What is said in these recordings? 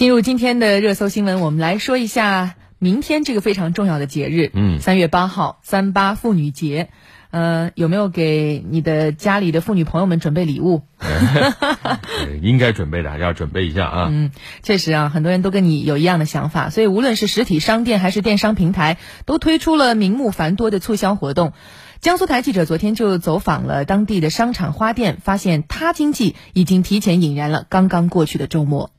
进入今天的热搜新闻，我们来说一下明天这个非常重要的节日，嗯三月八号三八妇女节，呃，有没有给你的家里的妇女朋友们准备礼物？呃 应该准备的还是要准备一下啊。嗯，确实啊，很多人都跟你有一样的想法，所以无论是实体商店还是电商平台，都推出了名目繁多的促销活动。江苏台记者昨天就走访了当地的商场花店，发现他经济已经提前引燃了刚刚过去的周末。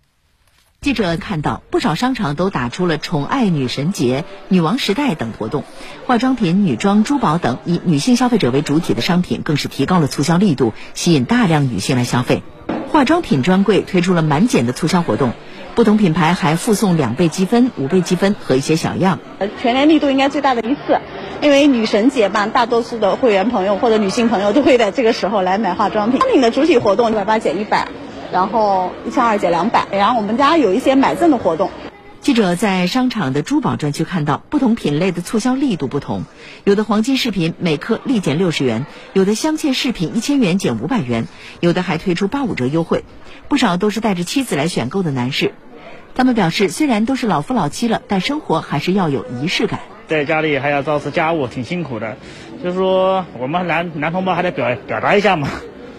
记者看到，不少商场都打出了“宠爱女神节”“女王时代”等活动，化妆品、女装、珠宝等以女性消费者为主体的商品更是提高了促销力度，吸引大量女性来消费。化妆品专柜推出了满减的促销活动，不同品牌还附送两倍积分、五倍积分和一些小样。呃，全年力度应该最大的一次，因为女神节嘛，大多数的会员朋友或者女性朋友都会在这个时候来买化妆品。商品的主体活动一百八减一百，然后一千二减两百，然后我们家有一些买赠的活动。记者在商场的珠宝专区看到，不同品类的促销力度不同，有的黄金饰品每克立减六十元，有的镶嵌饰品一千元减五百元，有的还推出八五折优惠。不少都是带着妻子来选购的男士，他们表示，虽然都是老夫老妻了，但生活还是要有仪式感。在家里还要照顾家务，挺辛苦的。就是说，我们男男同胞还得表表达一下嘛，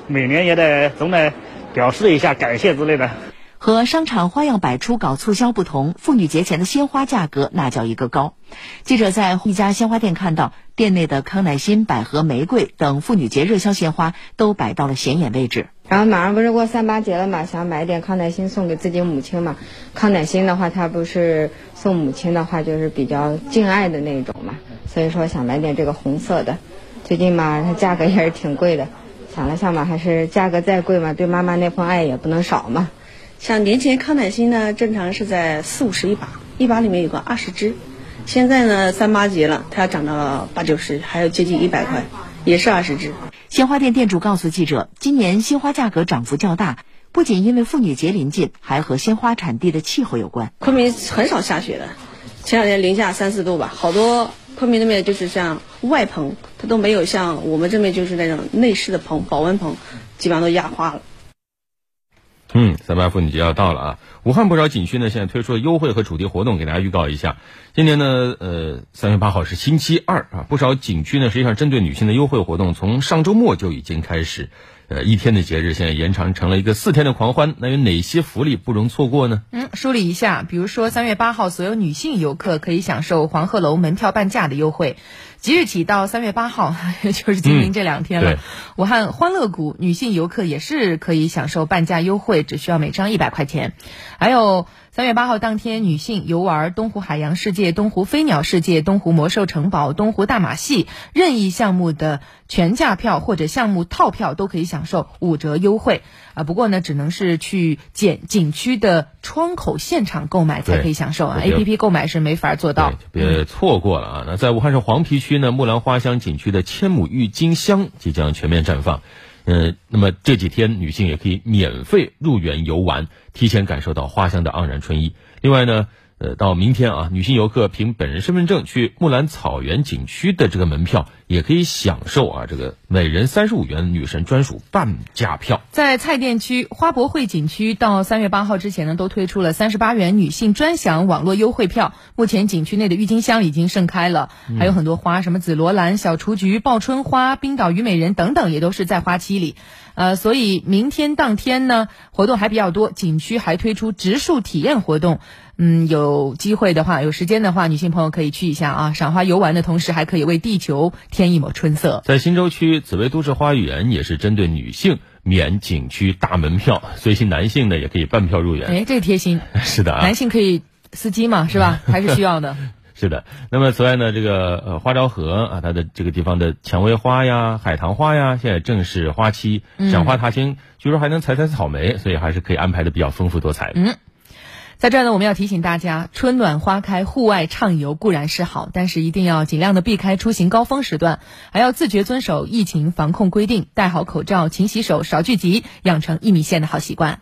每年也得总得表示一下感谢之类的。和商场花样百出搞促销不同，妇女节前的鲜花价格那叫一个高。记者在一家鲜花店看到，店内的康乃馨、百合、玫瑰等妇女节热销鲜花都摆到了显眼位置。然后马上不是过三八节了嘛，想买点康乃馨送给自己母亲嘛。康乃馨的话，它不是送母亲的话，就是比较敬爱的那种嘛，所以说想买点这个红色的。最近嘛，它价格也是挺贵的，想了想嘛，还是价格再贵嘛，对妈妈那份爱也不能少嘛。像年前康乃馨呢，正常是在四五十一把，一把里面有个二十支。现在呢，三八节了，它要涨到了八九十，还有接近一百块，也是二十支。鲜花店店主告诉记者，今年鲜花价格涨幅较大，不仅因为妇女节临近，还和鲜花产地的气候有关。昆明很少下雪的，前两天零下三四度吧，好多昆明那边就是像外棚，它都没有像我们这边就是那种内饰的棚、保温棚，基本上都压花了。嗯，三八妇女节要到了啊！武汉不少景区呢，现在推出了优惠和主题活动，给大家预告一下。今年呢，呃，三月八号是星期二啊，不少景区呢，实际上针对女性的优惠活动，从上周末就已经开始。呃，一天的节日现在延长成了一个四天的狂欢，那有哪些福利不容错过呢？嗯，梳理一下，比如说三月八号，所有女性游客可以享受黄鹤楼门票半价的优惠。即日起到三月八号，也 就是今明这两天了。嗯武汉欢乐谷女性游客也是可以享受半价优惠，只需要每张一百块钱。还有三月八号当天，女性游玩东湖海洋世界、东湖飞鸟世界、东湖魔兽城堡、东湖大马戏任意项目的全价票或者项目套票都可以享受五折优惠啊。不过呢，只能是去景景区的窗口现场购买才可以享受啊，A P P 购买是没法做到。别错过了啊！那在武汉市黄陂区呢，木兰花香景区的千亩郁金香即将全面绽放。嗯，那么这几天女性也可以免费入园游玩，提前感受到花香的盎然春意。另外呢，呃，到明天啊，女性游客凭本人身份证去木兰草原景区的这个门票，也可以享受啊这个每人三十五元女神专属半价票。在蔡甸区花博会景区，到三月八号之前呢，都推出了三十八元女性专享网络优惠票。目前景区内的郁金香已经盛开了，还有很多花，什么紫罗兰、小雏菊、报春花、冰岛虞美人等等，也都是在花期里。呃，所以明天当天呢，活动还比较多，景区还推出植树体验活动。嗯，有机会的话，有时间的话，女性朋友可以去一下啊，赏花游玩的同时，还可以为地球添一抹春色。在新洲区紫薇都市花园也是针对女性免景区大门票，随行男性呢也可以半票入园。哎，这个贴心，是的啊，男性可以司机嘛，是吧？还是需要的。是的，那么此外呢，这个呃花朝河啊，它的这个地方的蔷薇花呀、海棠花呀，现在正是花期，赏花踏青，据说还能采采草莓，所以还是可以安排的比较丰富多彩。嗯，在这儿呢，我们要提醒大家，春暖花开，户外畅游固然是好，但是一定要尽量的避开出行高峰时段，还要自觉遵守疫情防控规定，戴好口罩，勤洗手，少聚集，养成一米线的好习惯。